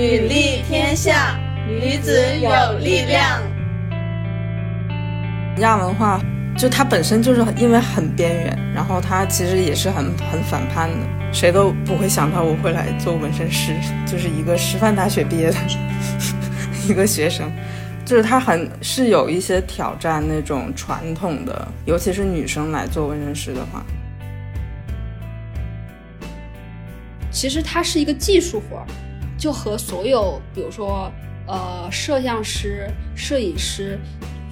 女力天下，女子有力量。亚文化就它本身就是因为很边缘，然后它其实也是很很反叛的，谁都不会想到我会来做纹身师，就是一个师范大学毕业的 一个学生。就是它很是有一些挑战那种传统的，尤其是女生来做纹身师的话，其实它是一个技术活儿，就和所有比如说呃摄像师、摄影师，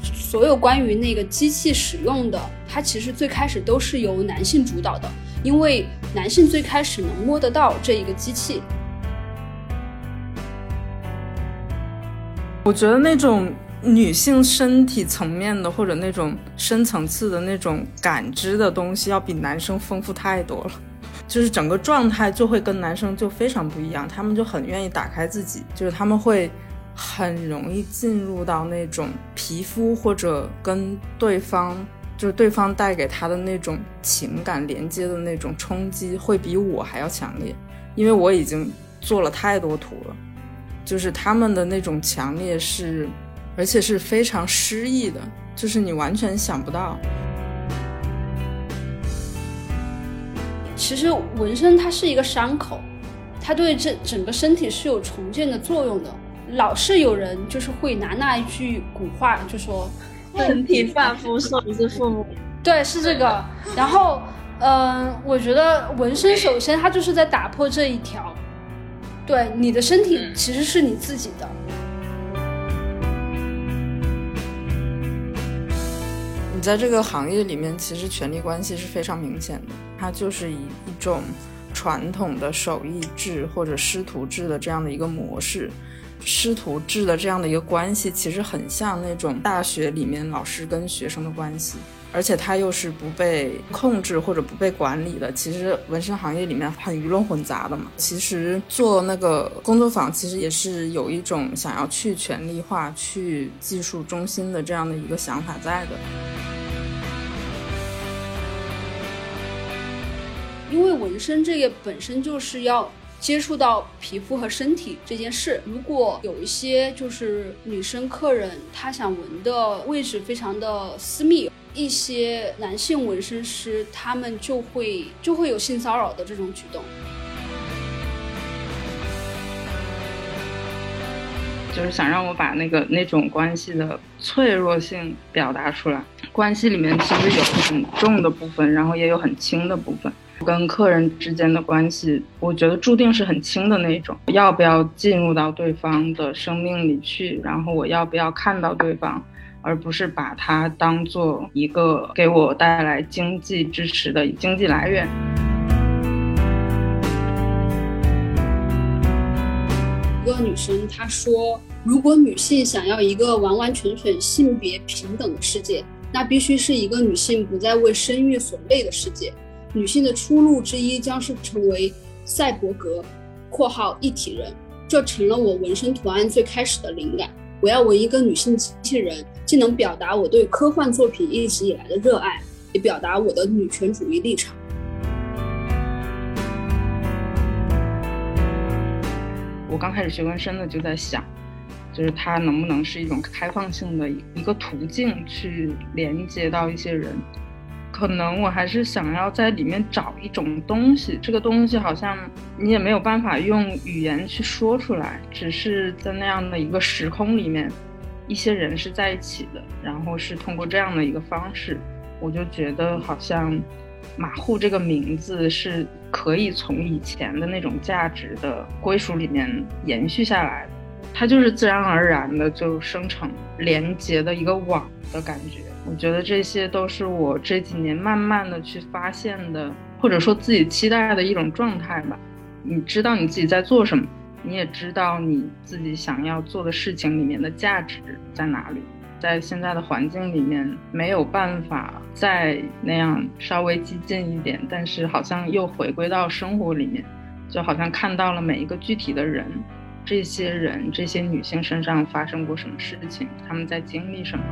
所有关于那个机器使用的，它其实最开始都是由男性主导的，因为男性最开始能摸得到这一个机器。我觉得那种女性身体层面的或者那种深层次的那种感知的东西，要比男生丰富太多了。就是整个状态就会跟男生就非常不一样，他们就很愿意打开自己，就是他们会很容易进入到那种皮肤或者跟对方，就是对方带给他的那种情感连接的那种冲击，会比我还要强烈，因为我已经做了太多图了。就是他们的那种强烈是，而且是非常诗意的，就是你完全想不到。其实纹身它是一个伤口，它对这整个身体是有重建的作用的。老是有人就是会拿那一句古话就说 “身体发肤受之父母”，对，是这个。然后，嗯，我觉得纹身首先它就是在打破这一条。对你的身体其实是你自己的。在这个行业里面，其实权力关系是非常明显的。它就是以一种传统的手艺制或者师徒制的这样的一个模式，师徒制的这样的一个关系，其实很像那种大学里面老师跟学生的关系。而且它又是不被控制或者不被管理的。其实纹身行业里面很鱼龙混杂的嘛。其实做那个工作坊，其实也是有一种想要去权力化、去技术中心的这样的一个想法在的。因为纹身这个本身就是要接触到皮肤和身体这件事。如果有一些就是女生客人，她想纹的位置非常的私密。一些男性纹身师，他们就会就会有性骚扰的这种举动，就是想让我把那个那种关系的脆弱性表达出来。关系里面其实有很重的部分，然后也有很轻的部分。跟客人之间的关系，我觉得注定是很轻的那种。要不要进入到对方的生命里去？然后我要不要看到对方？而不是把它当做一个给我带来经济支持的经济来源。一个女生她说：“如果女性想要一个完完全全性别平等的世界，那必须是一个女性不再为生育所累的世界。女性的出路之一将是成为赛博格（括号一体人），这成了我纹身图案最开始的灵感。我要纹一个女性机器人。”既能表达我对科幻作品一直以来的热爱，也表达我的女权主义立场。我刚开始学纹身的就在想，就是它能不能是一种开放性的一个途径，去连接到一些人。可能我还是想要在里面找一种东西，这个东西好像你也没有办法用语言去说出来，只是在那样的一个时空里面。一些人是在一起的，然后是通过这样的一个方式，我就觉得好像马户这个名字是可以从以前的那种价值的归属里面延续下来的，它就是自然而然的就生成连接的一个网的感觉。我觉得这些都是我这几年慢慢的去发现的，或者说自己期待的一种状态吧。你知道你自己在做什么。你也知道你自己想要做的事情里面的价值在哪里，在现在的环境里面没有办法再那样稍微激进一点，但是好像又回归到生活里面，就好像看到了每一个具体的人，这些人这些女性身上发生过什么事情，他们在经历什么。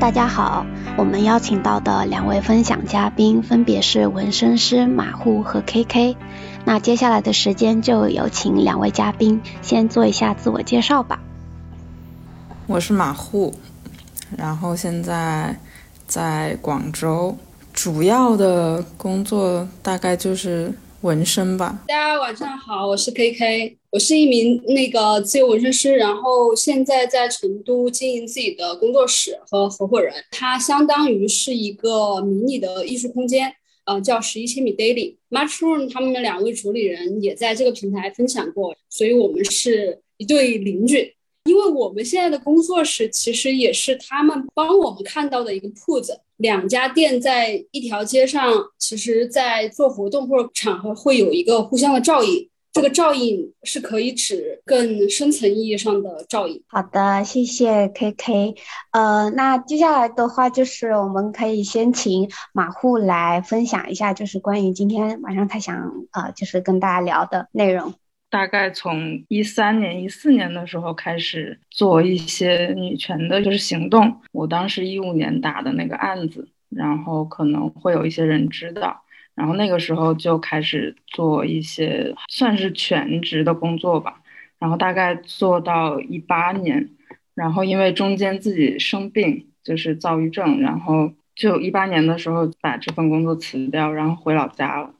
大家好，我们邀请到的两位分享嘉宾分别是纹身师马户和 KK。那接下来的时间就有请两位嘉宾先做一下自我介绍吧。我是马户，然后现在在广州，主要的工作大概就是纹身吧。大家晚上好，我是 KK。我是一名那个自由纹身师，然后现在在成都经营自己的工作室和合伙人。它相当于是一个迷你的艺术空间，呃，叫十一千米 Daily。Mushroom 他们的两位主理人也在这个平台分享过，所以我们是一对邻居。因为我们现在的工作室其实也是他们帮我们看到的一个铺子，两家店在一条街上，其实在做活动或者场合会有一个互相的照应。这个照应是可以指更深层意义上的照应。好的，谢谢 KK。呃，那接下来的话就是我们可以先请马户来分享一下，就是关于今天晚上他想呃，就是跟大家聊的内容。大概从一三年、一四年的时候开始做一些女权的，就是行动。我当时一五年打的那个案子，然后可能会有一些人知道。然后那个时候就开始做一些算是全职的工作吧，然后大概做到一八年，然后因为中间自己生病，就是躁郁症，然后就一八年的时候把这份工作辞掉，然后回老家了。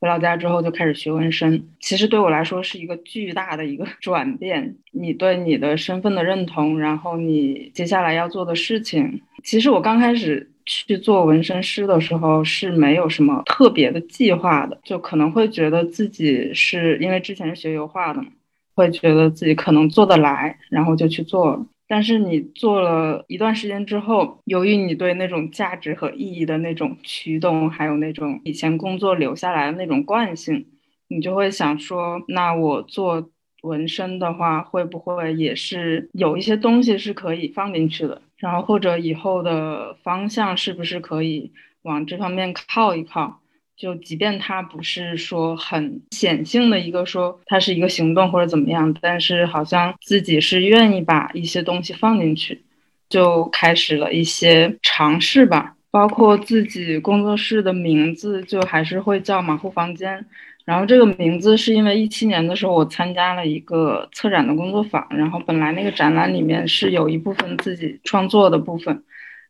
回老家之后就开始学纹身，其实对我来说是一个巨大的一个 转变。你对你的身份的认同，然后你接下来要做的事情，其实我刚开始。去做纹身师的时候是没有什么特别的计划的，就可能会觉得自己是因为之前是学油画的嘛，会觉得自己可能做得来，然后就去做了。但是你做了一段时间之后，由于你对那种价值和意义的那种驱动，还有那种以前工作留下来的那种惯性，你就会想说，那我做纹身的话，会不会也是有一些东西是可以放进去的？然后或者以后的方向是不是可以往这方面靠一靠？就即便它不是说很显性的一个说它是一个行动或者怎么样，但是好像自己是愿意把一些东西放进去，就开始了一些尝试吧。包括自己工作室的名字，就还是会叫马虎房间。然后这个名字是因为一七年的时候我参加了一个策展的工作坊，然后本来那个展览里面是有一部分自己创作的部分，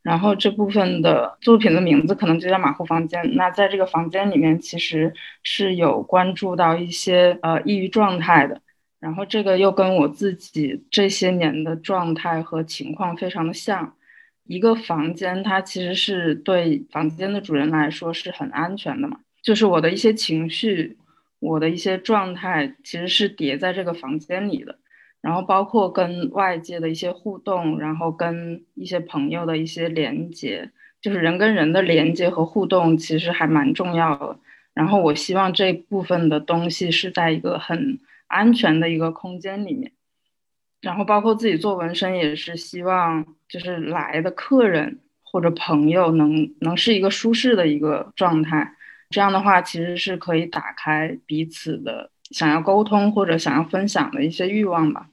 然后这部分的作品的名字可能就叫马虎房间。那在这个房间里面，其实是有关注到一些呃抑郁状态的，然后这个又跟我自己这些年的状态和情况非常的像。一个房间它其实是对房间的主人来说是很安全的嘛，就是我的一些情绪。我的一些状态其实是叠在这个房间里的，然后包括跟外界的一些互动，然后跟一些朋友的一些连接，就是人跟人的连接和互动其实还蛮重要的。然后我希望这部分的东西是在一个很安全的一个空间里面，然后包括自己做纹身也是希望就是来的客人或者朋友能能是一个舒适的一个状态。这样的话，其实是可以打开彼此的想要沟通或者想要分享的一些欲望吧。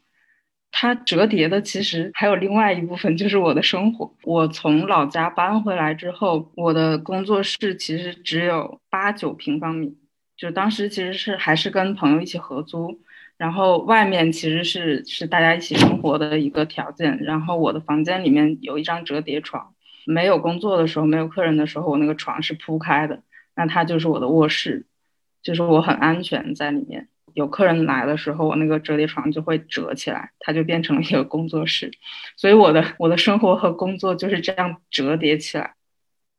它折叠的其实还有另外一部分，就是我的生活。我从老家搬回来之后，我的工作室其实只有八九平方米，就当时其实是还是跟朋友一起合租，然后外面其实是是大家一起生活的一个条件。然后我的房间里面有一张折叠床，没有工作的时候，没有客人的时候，我那个床是铺开的。那它就是我的卧室，就是我很安全在里面。有客人来的时候，我那个折叠床就会折起来，它就变成了一个工作室。所以我的我的生活和工作就是这样折叠起来。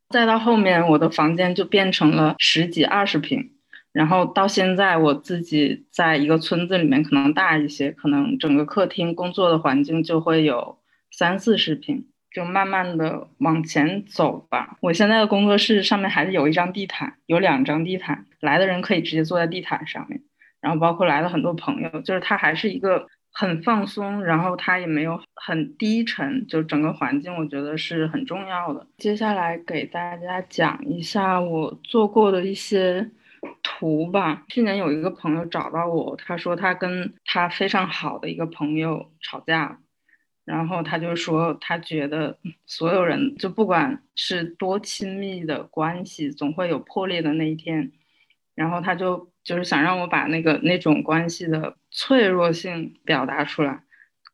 再到后面，我的房间就变成了十几二十平，然后到现在我自己在一个村子里面，可能大一些，可能整个客厅工作的环境就会有三四十平。就慢慢的往前走吧。我现在的工作室上面还是有一张地毯，有两张地毯，来的人可以直接坐在地毯上面。然后包括来了很多朋友，就是它还是一个很放松，然后它也没有很低沉，就整个环境我觉得是很重要的。接下来给大家讲一下我做过的一些图吧。去年有一个朋友找到我，他说他跟他非常好的一个朋友吵架。然后他就说，他觉得所有人就不管是多亲密的关系，总会有破裂的那一天。然后他就就是想让我把那个那种关系的脆弱性表达出来。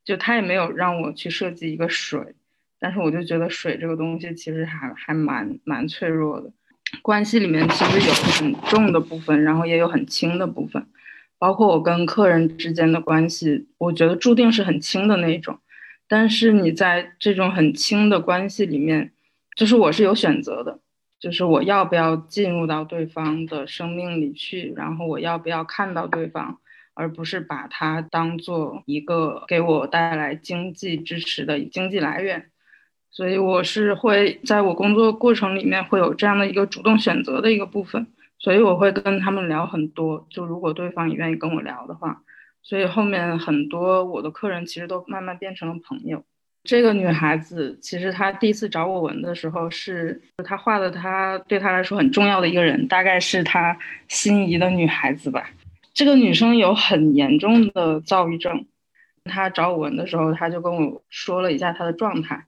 就他也没有让我去设计一个水，但是我就觉得水这个东西其实还还蛮蛮脆弱的。关系里面其实有很重的部分，然后也有很轻的部分。包括我跟客人之间的关系，我觉得注定是很轻的那种。但是你在这种很轻的关系里面，就是我是有选择的，就是我要不要进入到对方的生命里去，然后我要不要看到对方，而不是把它当做一个给我带来经济支持的经济来源。所以我是会在我工作过程里面会有这样的一个主动选择的一个部分。所以我会跟他们聊很多，就如果对方也愿意跟我聊的话，所以后面很多我的客人其实都慢慢变成了朋友。这个女孩子其实她第一次找我纹的时候，是她画的，她对她来说很重要的一个人，大概是她心仪的女孩子吧。这个女生有很严重的躁郁症，她找我纹的时候，她就跟我说了一下她的状态，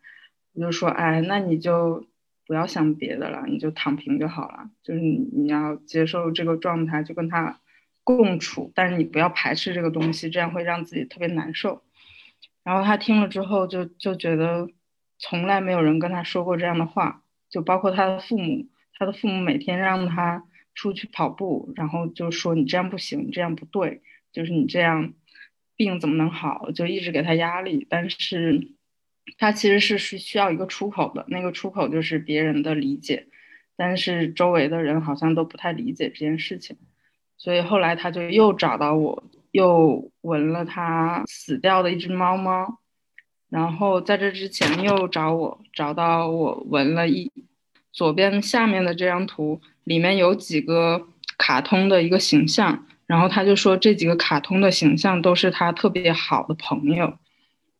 我就说，哎，那你就。不要想别的了，你就躺平就好了。就是你你要接受这个状态，就跟他共处，但是你不要排斥这个东西，这样会让自己特别难受。然后他听了之后，就就觉得从来没有人跟他说过这样的话，就包括他的父母，他的父母每天让他出去跑步，然后就说你这样不行，你这样不对，就是你这样病怎么能好，就一直给他压力，但是。他其实是是需要一个出口的，那个出口就是别人的理解，但是周围的人好像都不太理解这件事情，所以后来他就又找到我，又闻了他死掉的一只猫猫，然后在这之前又找我，找到我闻了一左边下面的这张图，里面有几个卡通的一个形象，然后他就说这几个卡通的形象都是他特别好的朋友。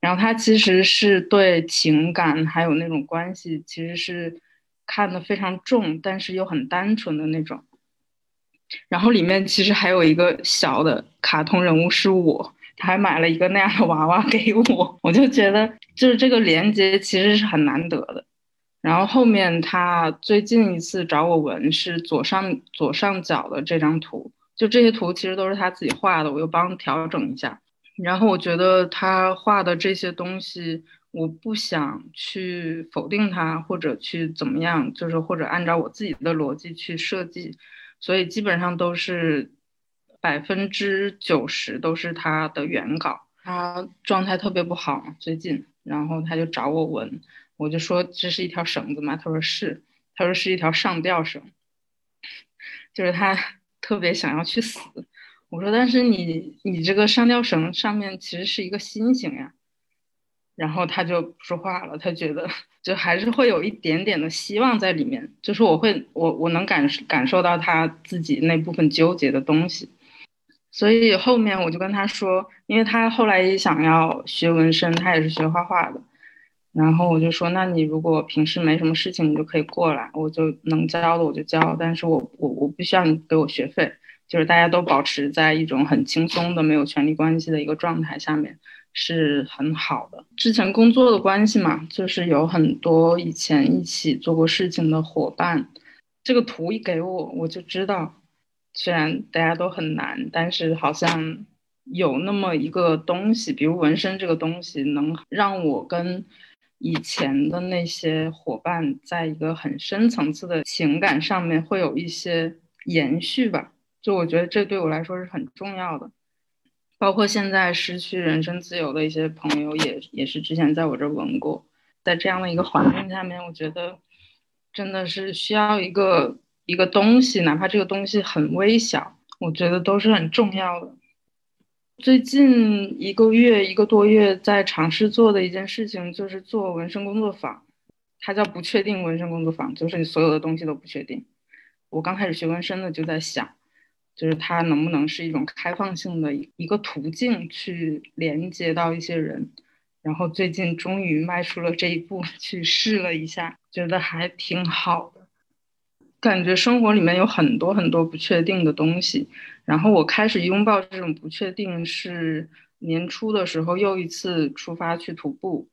然后他其实是对情感还有那种关系，其实是看得非常重，但是又很单纯的那种。然后里面其实还有一个小的卡通人物是我，他还买了一个那样的娃娃给我，我就觉得就是这个连接其实是很难得的。然后后面他最近一次找我纹是左上左上角的这张图，就这些图其实都是他自己画的，我又帮调整一下。然后我觉得他画的这些东西，我不想去否定他，或者去怎么样，就是或者按照我自己的逻辑去设计，所以基本上都是百分之九十都是他的原稿。他状态特别不好最近，然后他就找我纹，我就说这是一条绳子吗？他说是，他说是一条上吊绳，就是他 特别想要去死。我说，但是你你这个上吊绳上面其实是一个心形呀，然后他就不说话了，他觉得就还是会有一点点的希望在里面，就是我会我我能感感受到他自己那部分纠结的东西，所以后面我就跟他说，因为他后来也想要学纹身，他也是学画画的，然后我就说，那你如果平时没什么事情，你就可以过来，我就能教的我就教，但是我我我不需要你给我学费。就是大家都保持在一种很轻松的、没有权利关系的一个状态下面，是很好的。之前工作的关系嘛，就是有很多以前一起做过事情的伙伴。这个图一给我，我就知道，虽然大家都很难，但是好像有那么一个东西，比如纹身这个东西，能让我跟以前的那些伙伴，在一个很深层次的情感上面会有一些延续吧。就我觉得这对我来说是很重要的，包括现在失去人身自由的一些朋友，也也是之前在我这纹过，在这样的一个环境下面，我觉得真的是需要一个一个东西，哪怕这个东西很微小，我觉得都是很重要的。最近一个月一个多月在尝试做的一件事情，就是做纹身工作坊，它叫不确定纹身工作坊，就是你所有的东西都不确定。我刚开始学纹身的就在想。就是它能不能是一种开放性的一个途径，去连接到一些人，然后最近终于迈出了这一步，去试了一下，觉得还挺好的。感觉生活里面有很多很多不确定的东西，然后我开始拥抱这种不确定，是年初的时候又一次出发去徒步，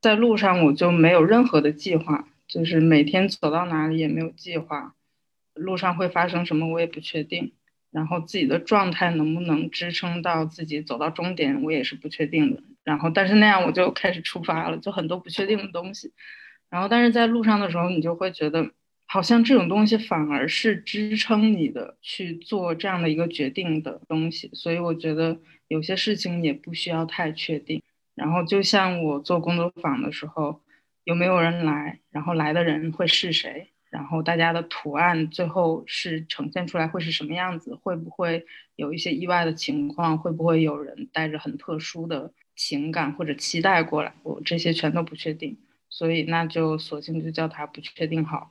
在路上我就没有任何的计划，就是每天走到哪里也没有计划，路上会发生什么我也不确定，然后自己的状态能不能支撑到自己走到终点我也是不确定的。然后但是那样我就开始出发了，就很多不确定的东西。然后但是在路上的时候，你就会觉得。好像这种东西反而是支撑你的去做这样的一个决定的东西，所以我觉得有些事情也不需要太确定。然后就像我做工作坊的时候，有没有人来，然后来的人会是谁，然后大家的图案最后是呈现出来会是什么样子，会不会有一些意外的情况，会不会有人带着很特殊的情感或者期待过来，我这些全都不确定，所以那就索性就叫它不确定好。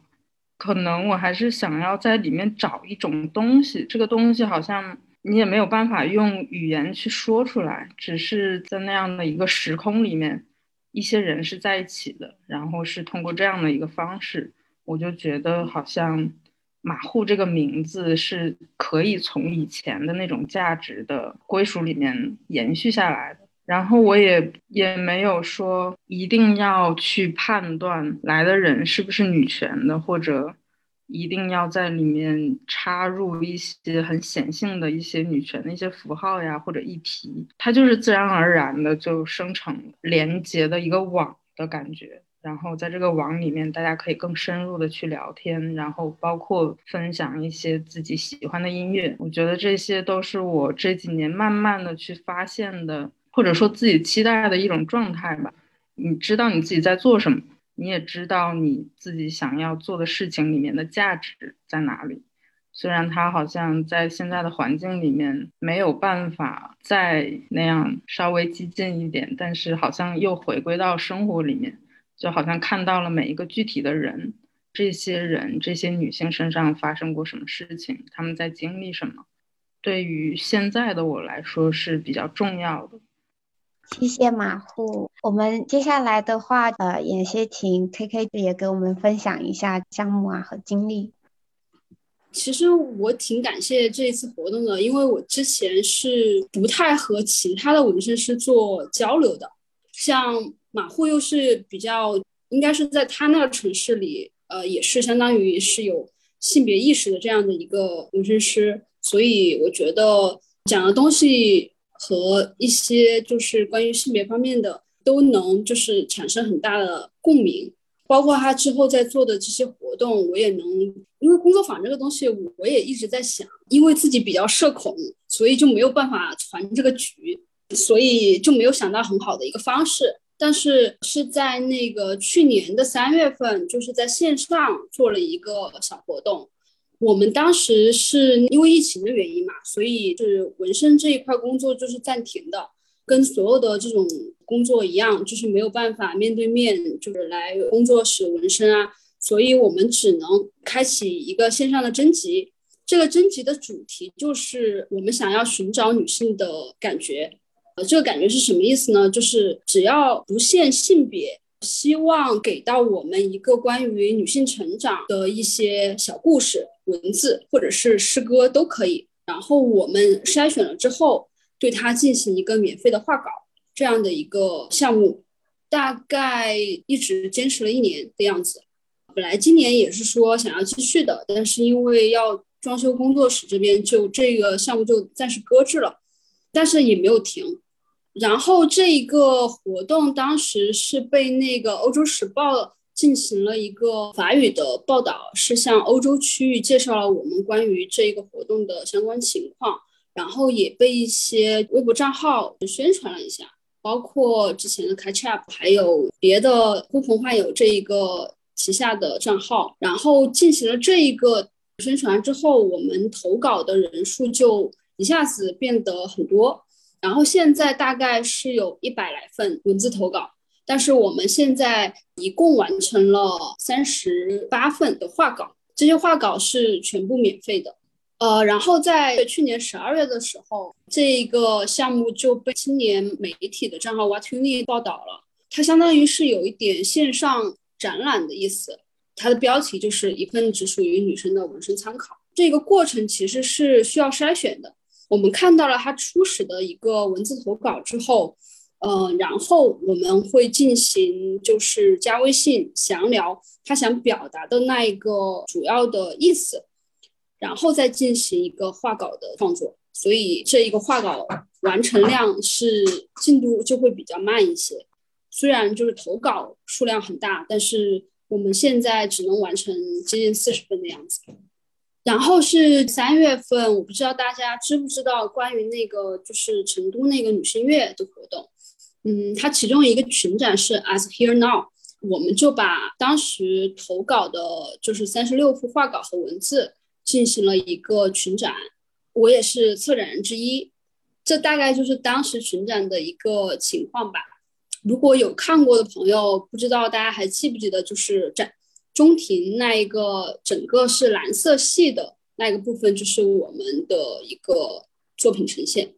可能我还是想要在里面找一种东西，这个东西好像你也没有办法用语言去说出来，只是在那样的一个时空里面，一些人是在一起的，然后是通过这样的一个方式，我就觉得好像马户这个名字是可以从以前的那种价值的归属里面延续下来的。然后我也也没有说一定要去判断来的人是不是女权的，或者一定要在里面插入一些很显性的一些女权的一些符号呀，或者议题，它就是自然而然的就生成连接的一个网的感觉。然后在这个网里面，大家可以更深入的去聊天，然后包括分享一些自己喜欢的音乐。我觉得这些都是我这几年慢慢的去发现的。或者说自己期待的一种状态吧，你知道你自己在做什么，你也知道你自己想要做的事情里面的价值在哪里。虽然他好像在现在的环境里面没有办法再那样稍微激进一点，但是好像又回归到生活里面，就好像看到了每一个具体的人，这些人这些女性身上发生过什么事情，她们在经历什么，对于现在的我来说是比较重要的。谢谢马虎。我们接下来的话，呃，也先请 K K 也给我们分享一下项目啊和经历。其实我挺感谢这一次活动的，因为我之前是不太和其他的纹身师做交流的。像马虎又是比较，应该是在他那个城市里，呃，也是相当于是有性别意识的这样的一个纹身师，所以我觉得讲的东西。和一些就是关于性别方面的都能就是产生很大的共鸣，包括他之后在做的这些活动，我也能，因为工作坊这个东西，我也一直在想，因为自己比较社恐，所以就没有办法传这个局，所以就没有想到很好的一个方式。但是是在那个去年的三月份，就是在线上做了一个小活动。我们当时是因为疫情的原因嘛，所以就是纹身这一块工作就是暂停的，跟所有的这种工作一样，就是没有办法面对面就是来工作室纹身啊，所以我们只能开启一个线上的征集。这个征集的主题就是我们想要寻找女性的感觉，呃这个感觉是什么意思呢？就是只要不限性别。希望给到我们一个关于女性成长的一些小故事、文字或者是诗歌都可以。然后我们筛选了之后，对它进行一个免费的画稿，这样的一个项目，大概一直坚持了一年的样子。本来今年也是说想要继续的，但是因为要装修工作室这边，就这个项目就暂时搁置了，但是也没有停。然后这一个活动当时是被那个《欧洲时报》进行了一个法语的报道，是向欧洲区域介绍了我们关于这一个活动的相关情况，然后也被一些微博账号宣传了一下，包括之前的 Catch Up，还有别的呼朋唤友这一个旗下的账号，然后进行了这一个宣传之后，我们投稿的人数就一下子变得很多。然后现在大概是有一百来份文字投稿，但是我们现在一共完成了三十八份的画稿，这些画稿是全部免费的。呃，然后在去年十二月的时候，这个项目就被青年媒体的账号 What You Need 报道了，它相当于是有一点线上展览的意思，它的标题就是一份只属于女生的纹身参考。这个过程其实是需要筛选的。我们看到了他初始的一个文字投稿之后，呃，然后我们会进行就是加微信详聊他想表达的那一个主要的意思，然后再进行一个画稿的创作。所以这一个画稿完成量是进度就会比较慢一些。虽然就是投稿数量很大，但是我们现在只能完成接近四十分的样子。然后是三月份，我不知道大家知不知道关于那个就是成都那个女性月的活动。嗯，它其中一个群展是 As Here Now，我们就把当时投稿的就是三十六幅画稿和文字进行了一个群展，我也是策展人之一。这大概就是当时群展的一个情况吧。如果有看过的朋友，不知道大家还记不记得，就是展中庭那一个整个是蓝色系的那一个部分，就是我们的一个作品呈现。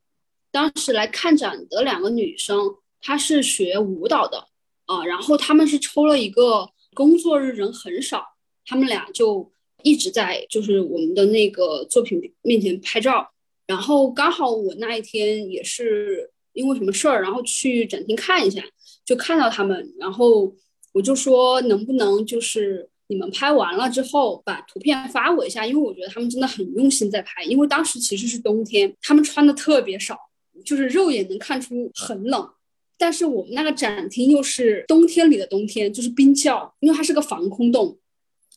当时来看展的两个女生，她是学舞蹈的啊，然后他们是抽了一个工作日人很少，他们俩就一直在就是我们的那个作品面前拍照，然后刚好我那一天也是因为什么事儿，然后去展厅看一下。就看到他们，然后我就说能不能就是你们拍完了之后把图片发我一下，因为我觉得他们真的很用心在拍。因为当时其实是冬天，他们穿的特别少，就是肉眼能看出很冷。但是我们那个展厅又是冬天里的冬天，就是冰窖，因为它是个防空洞，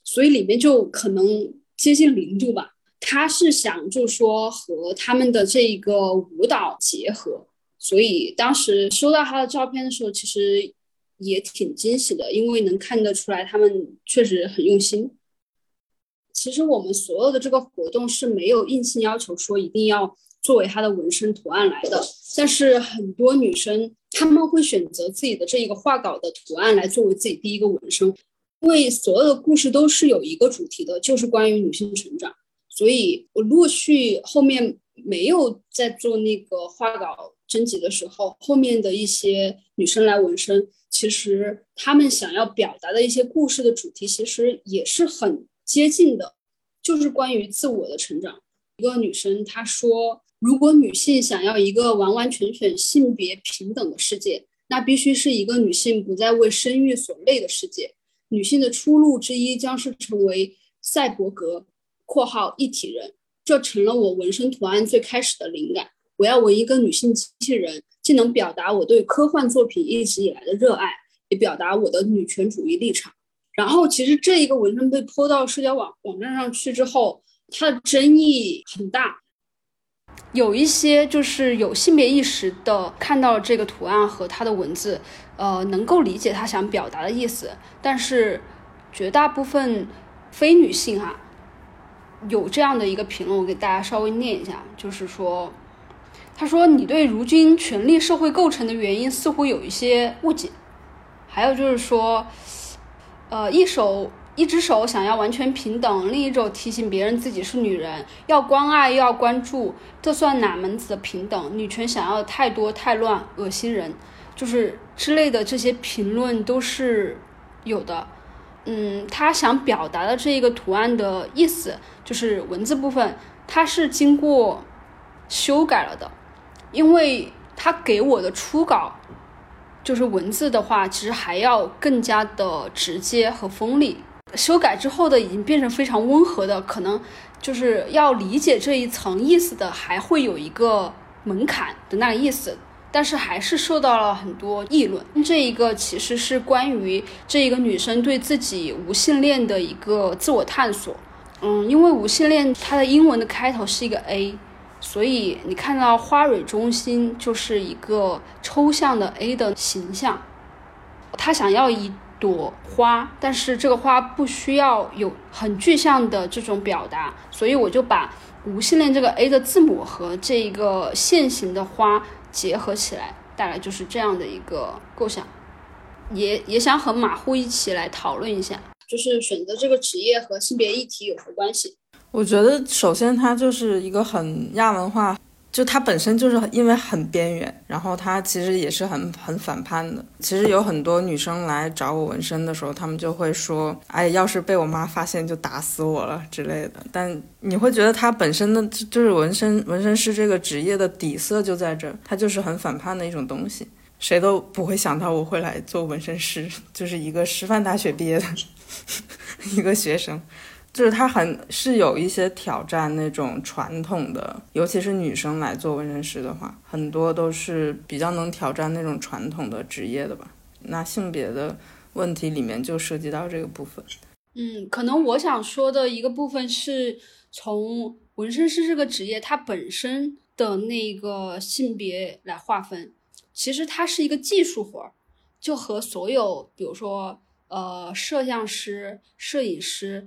所以里面就可能接近零度吧。他是想就说和他们的这个舞蹈结合。所以当时收到他的照片的时候，其实也挺惊喜的，因为能看得出来他们确实很用心。其实我们所有的这个活动是没有硬性要求说一定要作为他的纹身图案来的，但是很多女生她们会选择自己的这一个画稿的图案来作为自己第一个纹身，因为所有的故事都是有一个主题的，就是关于女性成长。所以我陆续后面没有在做那个画稿。征集的时候，后面的一些女生来纹身，其实他们想要表达的一些故事的主题，其实也是很接近的，就是关于自我的成长。一个女生她说：“如果女性想要一个完完全全性别平等的世界，那必须是一个女性不再为生育所累的世界。女性的出路之一将是成为赛博格（括号一体人），这成了我纹身图案最开始的灵感。”我要纹一个女性机器人，既能表达我对科幻作品一直以来的热爱，也表达我的女权主义立场。然后，其实这一个纹身被泼到社交网网站上去之后，它的争议很大。有一些就是有性别意识的，看到这个图案和它的文字，呃，能够理解他想表达的意思。但是，绝大部分非女性哈，有这样的一个评论，我给大家稍微念一下，就是说。他说：“你对如今权力社会构成的原因似乎有一些误解，还有就是说，呃，一手一只手想要完全平等，另一手提醒别人自己是女人，要关爱又要关注，这算哪门子的平等？女权想要太多太乱，恶心人，就是之类的这些评论都是有的。嗯，他想表达的这一个图案的意思，就是文字部分，它是经过修改了的。”因为他给我的初稿就是文字的话，其实还要更加的直接和锋利。修改之后的已经变成非常温和的，可能就是要理解这一层意思的，还会有一个门槛的那个意思。但是还是受到了很多议论。这一个其实是关于这一个女生对自己无性恋的一个自我探索。嗯，因为无性恋它的英文的开头是一个 A。所以你看到花蕊中心就是一个抽象的 A 的形象，他想要一朵花，但是这个花不需要有很具象的这种表达，所以我就把无性恋这个 A 的字母和这一个线形的花结合起来，大概就是这样的一个构想，也也想和马虎一起来讨论一下，就是选择这个职业和性别议题有何关系。我觉得首先它就是一个很亚文化、就它本身就是因为很边缘，然后它其实也是很很反叛的。其实有很多女生来找我纹身的时候，她们就会说：“哎，要是被我妈发现，就打死我了之类的。”但你会觉得它本身的就是纹身纹身师这个职业的底色就在这儿，它就是很反叛的一种东西。谁都不会想到我会来做纹身师，就是一个师范大学毕业的 一个学生。就是他很是有一些挑战那种传统的，尤其是女生来做纹身师的话，很多都是比较能挑战那种传统的职业的吧。那性别的问题里面就涉及到这个部分。嗯，可能我想说的一个部分是从纹身师这个职业它本身的那个性别来划分，其实它是一个技术活儿，就和所有比如说呃摄像师、摄影师。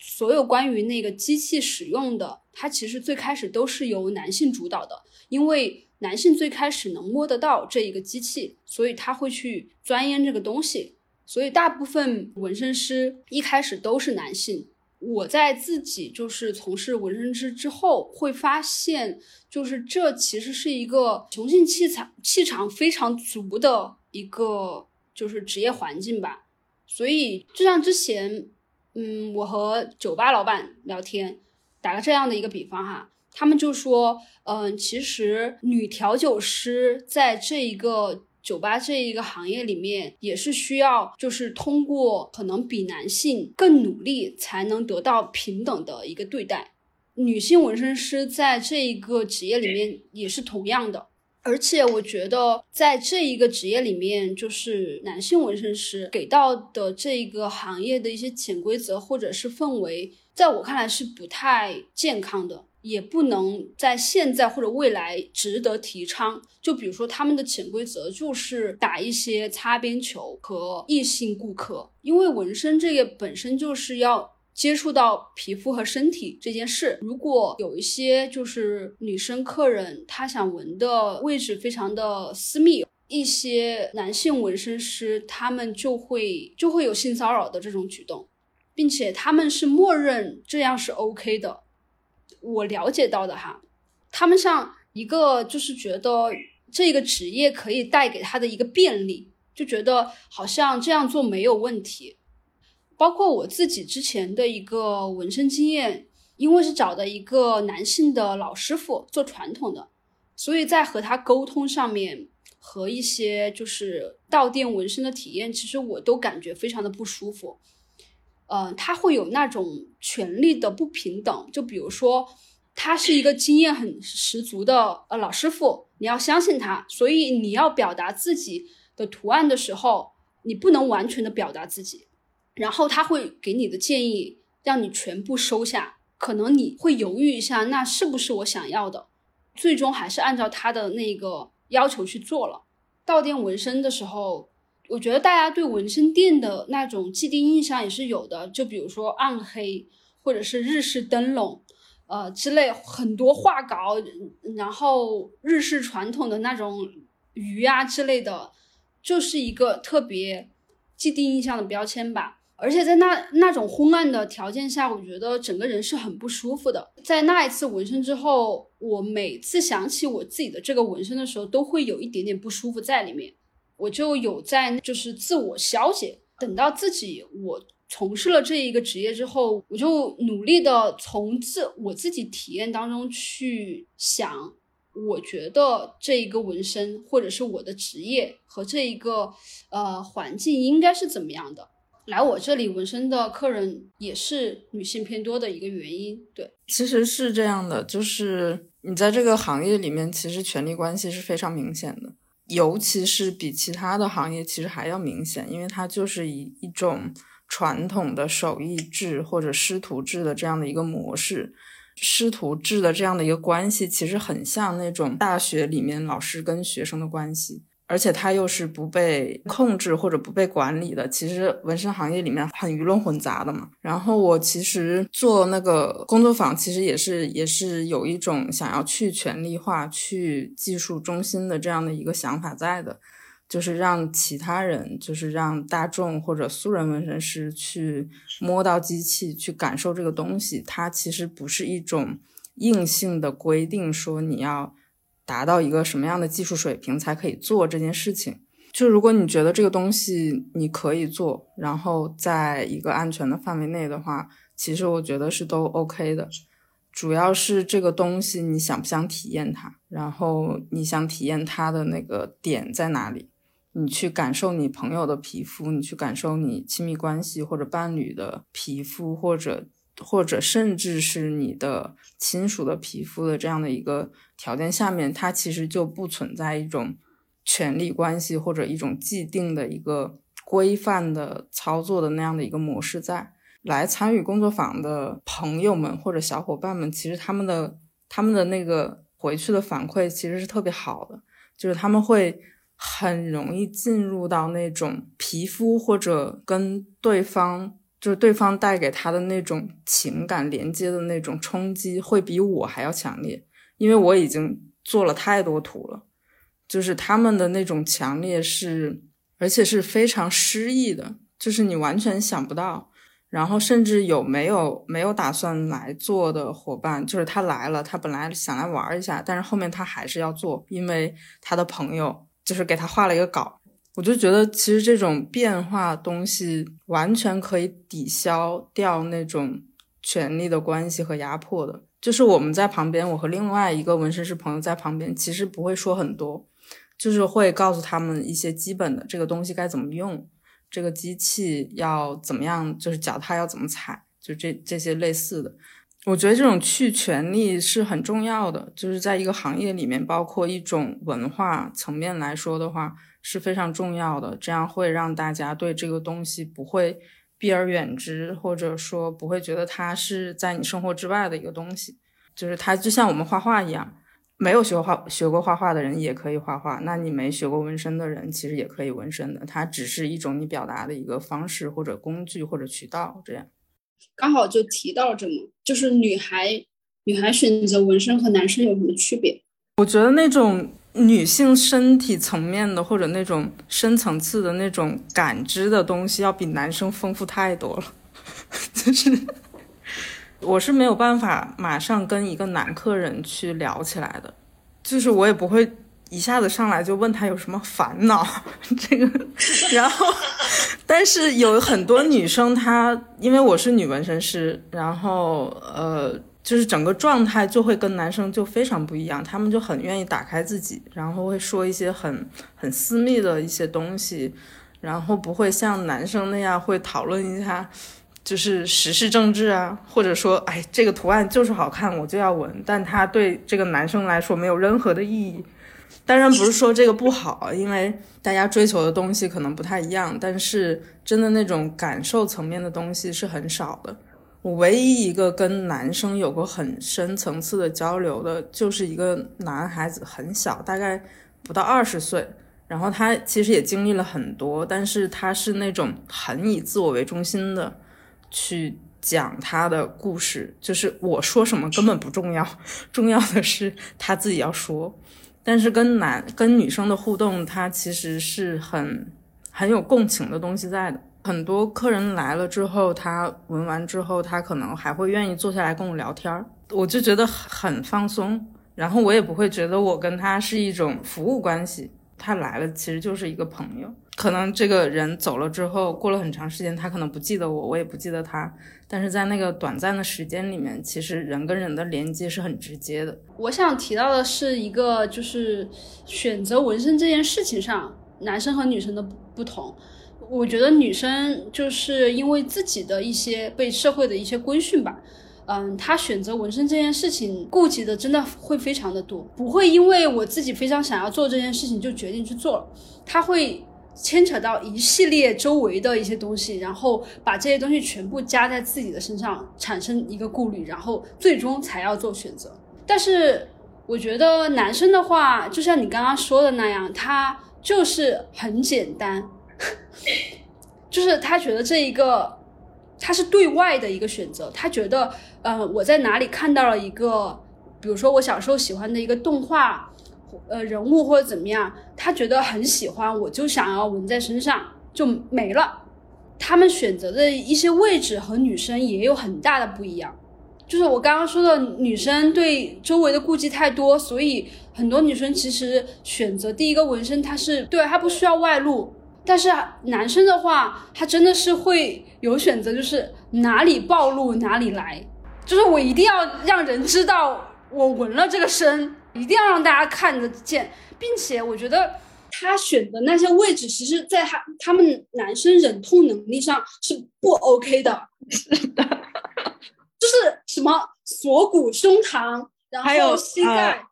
所有关于那个机器使用的，它其实最开始都是由男性主导的，因为男性最开始能摸得到这一个机器，所以他会去钻研这个东西。所以大部分纹身师一开始都是男性。我在自己就是从事纹身师之后，会发现，就是这其实是一个雄性气场气场非常足的一个就是职业环境吧。所以就像之前。嗯，我和酒吧老板聊天，打个这样的一个比方哈，他们就说，嗯，其实女调酒师在这一个酒吧这一个行业里面，也是需要，就是通过可能比男性更努力，才能得到平等的一个对待。女性纹身师在这一个职业里面也是同样的。而且我觉得，在这一个职业里面，就是男性纹身师给到的这一个行业的一些潜规则或者是氛围，在我看来是不太健康的，也不能在现在或者未来值得提倡。就比如说，他们的潜规则就是打一些擦边球和异性顾客，因为纹身这个本身就是要。接触到皮肤和身体这件事，如果有一些就是女生客人，她想纹的位置非常的私密，一些男性纹身师他们就会就会有性骚扰的这种举动，并且他们是默认这样是 OK 的。我了解到的哈，他们像一个就是觉得这个职业可以带给他的一个便利，就觉得好像这样做没有问题。包括我自己之前的一个纹身经验，因为是找的一个男性的老师傅做传统的，所以在和他沟通上面和一些就是到店纹身的体验，其实我都感觉非常的不舒服。嗯，他会有那种权力的不平等，就比如说他是一个经验很十足的呃老师傅，你要相信他，所以你要表达自己的图案的时候，你不能完全的表达自己。然后他会给你的建议，让你全部收下。可能你会犹豫一下，那是不是我想要的？最终还是按照他的那个要求去做了。到店纹身的时候，我觉得大家对纹身店的那种既定印象也是有的。就比如说暗黑，或者是日式灯笼，呃之类很多画稿，然后日式传统的那种鱼啊之类的，就是一个特别既定印象的标签吧。而且在那那种昏暗的条件下，我觉得整个人是很不舒服的。在那一次纹身之后，我每次想起我自己的这个纹身的时候，都会有一点点不舒服在里面。我就有在就是自我消解。等到自己我从事了这一个职业之后，我就努力的从自我自己体验当中去想，我觉得这一个纹身或者是我的职业和这一个呃环境应该是怎么样的。来我这里纹身的客人也是女性偏多的一个原因，对，其实是这样的，就是你在这个行业里面，其实权力关系是非常明显的，尤其是比其他的行业其实还要明显，因为它就是以一种传统的手艺制或者师徒制的这样的一个模式，师徒制的这样的一个关系，其实很像那种大学里面老师跟学生的关系。而且它又是不被控制或者不被管理的，其实纹身行业里面很鱼龙混杂的嘛。然后我其实做那个工作坊，其实也是也是有一种想要去权力化、去技术中心的这样的一个想法在的，就是让其他人，就是让大众或者素人纹身师去摸到机器，去感受这个东西，它其实不是一种硬性的规定说你要达到一个什么样的技术水平才可以做这件事情。就如果你觉得这个东西你可以做，然后在一个安全的范围内的话，其实我觉得是都 OK 的。主要是这个东西你想不想体验它，然后你想体验它的那个点在哪里？你去感受你朋友的皮肤，你去感受你亲密关系或者伴侣的皮肤，或者或者甚至是你的亲属的皮肤的这样的一个条件下面，它其实就不存在一种权力关系或者一种既定的一个规范的操作的那样的一个模式在。来参与工作坊的朋友们或者小伙伴们，其实他们的他们的那个回去的反馈其实是特别好的，就是他们会。很容易进入到那种皮肤或者跟对方，就是对方带给他的那种情感连接的那种冲击，会比我还要强烈。因为我已经做了太多图了，就是他们的那种强烈是，而且是非常诗意的，就是你完全想不到。然后甚至有没有没有打算来做的伙伴，就是他来了，他本来想来玩一下，但是后面他还是要做，因为他的朋友。就是给他画了一个稿，我就觉得其实这种变化东西完全可以抵消掉那种权力的关系和压迫的。就是我们在旁边，我和另外一个纹身师朋友在旁边，其实不会说很多，就是会告诉他们一些基本的这个东西该怎么用，这个机器要怎么样，就是脚踏要怎么踩，就这这些类似的。我觉得这种去权力是很重要的，就是在一个行业里面，包括一种文化层面来说的话是非常重要的。这样会让大家对这个东西不会避而远之，或者说不会觉得它是在你生活之外的一个东西。就是它就像我们画画一样，没有学过画学过画画的人也可以画画，那你没学过纹身的人其实也可以纹身的。它只是一种你表达的一个方式或者工具或者渠道这样。刚好就提到了这么，就是女孩女孩选择纹身和男生有什么区别？我觉得那种女性身体层面的或者那种深层次的那种感知的东西，要比男生丰富太多了。就是 我是没有办法马上跟一个男客人去聊起来的，就是我也不会。一下子上来就问他有什么烦恼，这个，然后，但是有很多女生，她因为我是女纹身师，然后呃，就是整个状态就会跟男生就非常不一样，他们就很愿意打开自己，然后会说一些很很私密的一些东西，然后不会像男生那样会讨论一下，就是时事政治啊，或者说，哎，这个图案就是好看，我就要纹，但他对这个男生来说没有任何的意义。当然不是说这个不好，因为大家追求的东西可能不太一样。但是真的那种感受层面的东西是很少的。我唯一一个跟男生有过很深层次的交流的，就是一个男孩子，很小，大概不到二十岁。然后他其实也经历了很多，但是他是那种很以自我为中心的去讲他的故事，就是我说什么根本不重要，重要的是他自己要说。但是跟男跟女生的互动，他其实是很很有共情的东西在的。很多客人来了之后，他闻完之后，他可能还会愿意坐下来跟我聊天儿，我就觉得很放松。然后我也不会觉得我跟他是一种服务关系，他来了其实就是一个朋友。可能这个人走了之后，过了很长时间，他可能不记得我，我也不记得他。但是在那个短暂的时间里面，其实人跟人的连接是很直接的。我想提到的是一个，就是选择纹身这件事情上，男生和女生的不同。我觉得女生就是因为自己的一些被社会的一些规训吧，嗯，她选择纹身这件事情，顾及的真的会非常的多，不会因为我自己非常想要做这件事情就决定去做了，他会。牵扯到一系列周围的一些东西，然后把这些东西全部加在自己的身上，产生一个顾虑，然后最终才要做选择。但是我觉得男生的话，就像你刚刚说的那样，他就是很简单，就是他觉得这一个他是对外的一个选择，他觉得，呃，我在哪里看到了一个，比如说我小时候喜欢的一个动画。呃，人物或者怎么样，他觉得很喜欢，我就想要纹在身上，就没了。他们选择的一些位置和女生也有很大的不一样，就是我刚刚说的，女生对周围的顾忌太多，所以很多女生其实选择第一个纹身，她是对她不需要外露。但是男生的话，他真的是会有选择，就是哪里暴露哪里来，就是我一定要让人知道我纹了这个身，一定要让大家看得见，并且我觉得他选的那些位置，其实在他他们男生忍痛能力上是不 OK 的，是的，就是什么锁骨、胸膛，然后膝盖。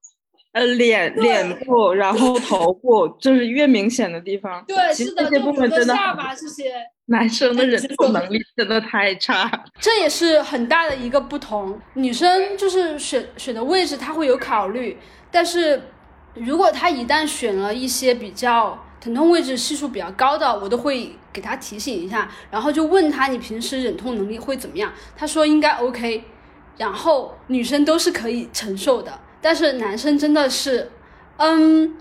呃，脸、脸部，然后头部，就是越明显的地方。对，是的，这些部分真的下巴这些，男生的忍受能力真的太差。这也是很大的一个不同。女生就是选选的位置，她会有考虑，但是如果她一旦选了一些比较疼痛位置系数比较高的，我都会给她提醒一下，然后就问她你平时忍痛能力会怎么样？她说应该 OK，然后女生都是可以承受的。但是男生真的是，嗯，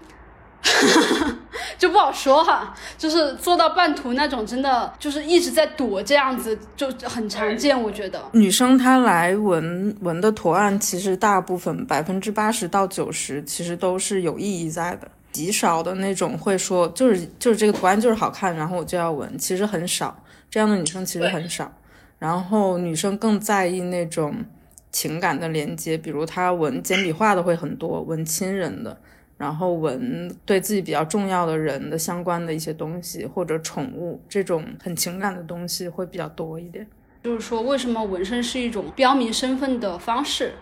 就不好说哈。就是做到半途那种，真的就是一直在躲这样子，就很常见。我觉得女生她来纹纹的图案，其实大部分百分之八十到九十，其实都是有意义在的。极少的那种会说，就是就是这个图案就是好看，然后我就要纹，其实很少。这样的女生其实很少。然后女生更在意那种。情感的连接，比如他纹简笔画的会很多，纹亲人的，然后纹对自己比较重要的人的相关的一些东西，或者宠物这种很情感的东西会比较多一点。就是说，为什么纹身是一种标明身份的方式？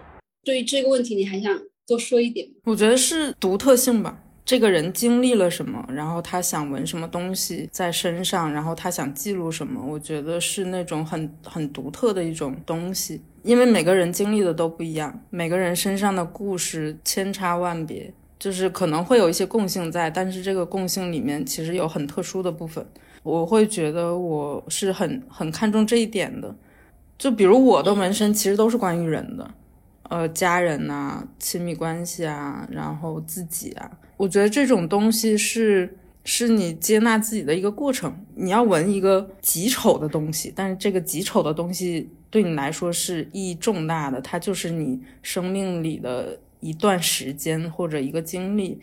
对于这个问题，你还想多说一点吗？我觉得是独特性吧。这个人经历了什么，然后他想纹什么东西在身上，然后他想记录什么，我觉得是那种很很独特的一种东西。因为每个人经历的都不一样，每个人身上的故事千差万别，就是可能会有一些共性在，但是这个共性里面其实有很特殊的部分。我会觉得我是很很看重这一点的。就比如我的纹身其实都是关于人的，呃，家人呐，亲密关系啊，然后自己啊。我觉得这种东西是是你接纳自己的一个过程。你要闻一个极丑的东西，但是这个极丑的东西对你来说是意义重大的，它就是你生命里的一段时间或者一个经历。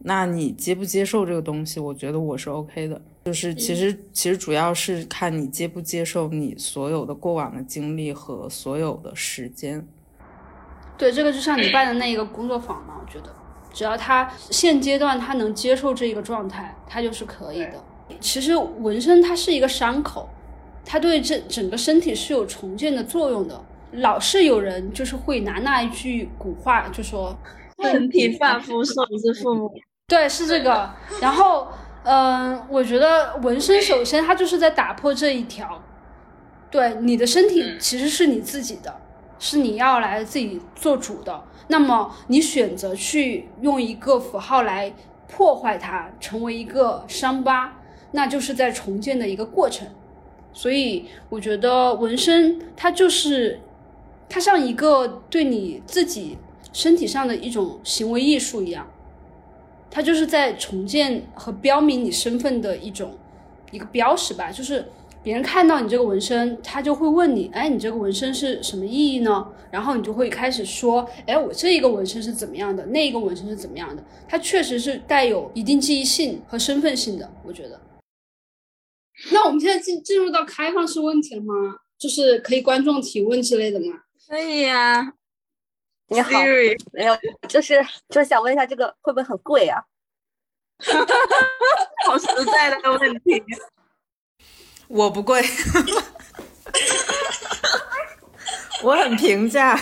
那你接不接受这个东西？我觉得我是 OK 的。就是其实其实主要是看你接不接受你所有的过往的经历和所有的时间。对，这个就像你办的那一个工作坊嘛，我觉得。只要他现阶段他能接受这个状态，他就是可以的。其实纹身它是一个伤口，它对这整个身体是有重建的作用的。老是有人就是会拿那一句古话就说“身体发肤受之父母 ”，对，是这个。然后，嗯，我觉得纹身首先它就是在打破这一条，对你的身体其实是你自己的，是你要来自己做主的。那么你选择去用一个符号来破坏它，成为一个伤疤，那就是在重建的一个过程。所以我觉得纹身它就是，它像一个对你自己身体上的一种行为艺术一样，它就是在重建和标明你身份的一种一个标识吧，就是。别人看到你这个纹身，他就会问你：“哎，你这个纹身是什么意义呢？”然后你就会开始说：“哎，我这一个纹身是怎么样的，那一个纹身是怎么样的？”它确实是带有一定记忆性和身份性的，我觉得。那我们现在进进入到开放式问题了吗？就是可以观众提问之类的吗？可以呀。你好，没有，就是就是想问一下，这个会不会很贵啊？好实在的问题。我不贵，我很平价，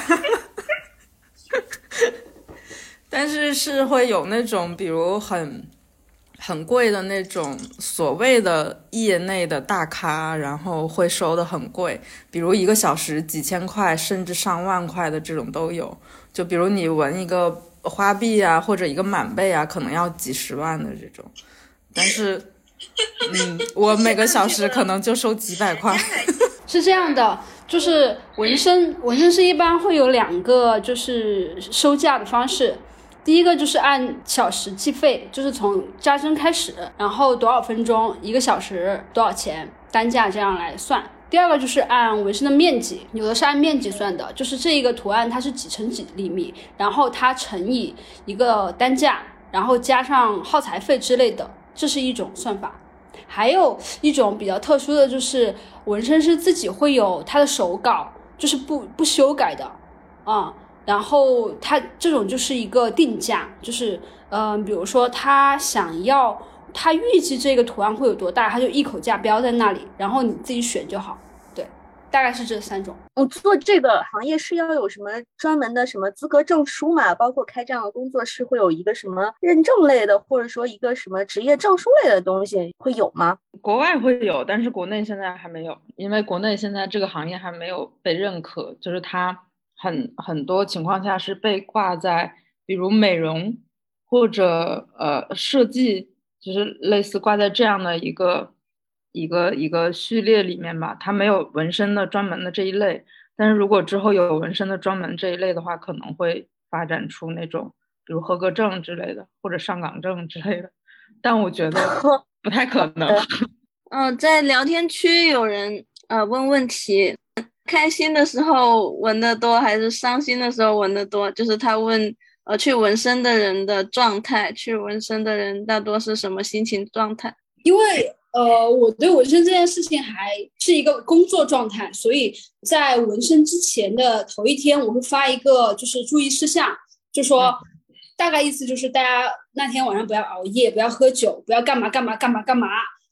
但是是会有那种，比如很很贵的那种所谓的业内的大咖，然后会收的很贵，比如一个小时几千块，甚至上万块的这种都有。就比如你纹一个花臂啊，或者一个满背啊，可能要几十万的这种，但是。嗯，我每个小时可能就收几百块。是这样的，就是纹身，纹身师一般会有两个就是收价的方式。第一个就是按小时计费，就是从扎针开始，然后多少分钟，一个小时多少钱，单价这样来算。第二个就是按纹身的面积，有的是按面积算的，就是这一个图案它是几乘几厘米，然后它乘以一个单价，然后加上耗材费之类的，这是一种算法。还有一种比较特殊的就是纹身师自己会有他的手稿，就是不不修改的啊。然后他这种就是一个定价，就是嗯，比如说他想要。他预计这个图案会有多大，他就一口价标在那里，然后你自己选就好。对，大概是这三种。我做这个行业是要有什么专门的什么资格证书嘛？包括开这样的工作室会有一个什么认证类的，或者说一个什么职业证书类的东西会有吗？国外会有，但是国内现在还没有，因为国内现在这个行业还没有被认可，就是它很很多情况下是被挂在比如美容或者呃设计。就是类似挂在这样的一个一个一个序列里面吧，它没有纹身的专门的这一类。但是如果之后有纹身的专门这一类的话，可能会发展出那种，比如合格证之类的，或者上岗证之类的。但我觉得 不太可能。嗯，在聊天区有人呃问问题，开心的时候纹的多还是伤心的时候纹的多？就是他问。呃，去纹身的人的状态，去纹身的人大多是什么心情状态？因为呃，我对纹身这件事情还是一个工作状态，所以在纹身之前的头一天，我会发一个就是注意事项，就说大概意思就是大家那天晚上不要熬夜，不要喝酒，不要干嘛干嘛干嘛干嘛，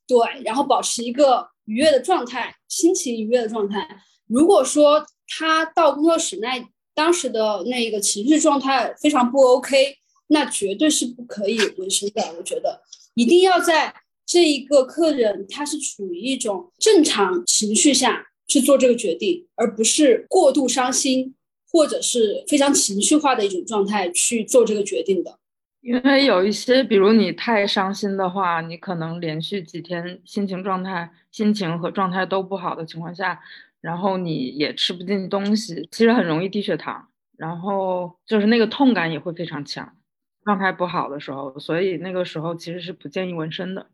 对，然后保持一个愉悦的状态，心情愉悦的状态。如果说他到工作室那。当时的那个情绪状态非常不 OK，那绝对是不可以纹身的。我觉得一定要在这一个客人他是处于一种正常情绪下去做这个决定，而不是过度伤心或者是非常情绪化的一种状态去做这个决定的。因为有一些，比如你太伤心的话，你可能连续几天心情状态、心情和状态都不好的情况下。然后你也吃不进东西，其实很容易低血糖，然后就是那个痛感也会非常强，状态不好的时候，所以那个时候其实是不建议纹身的。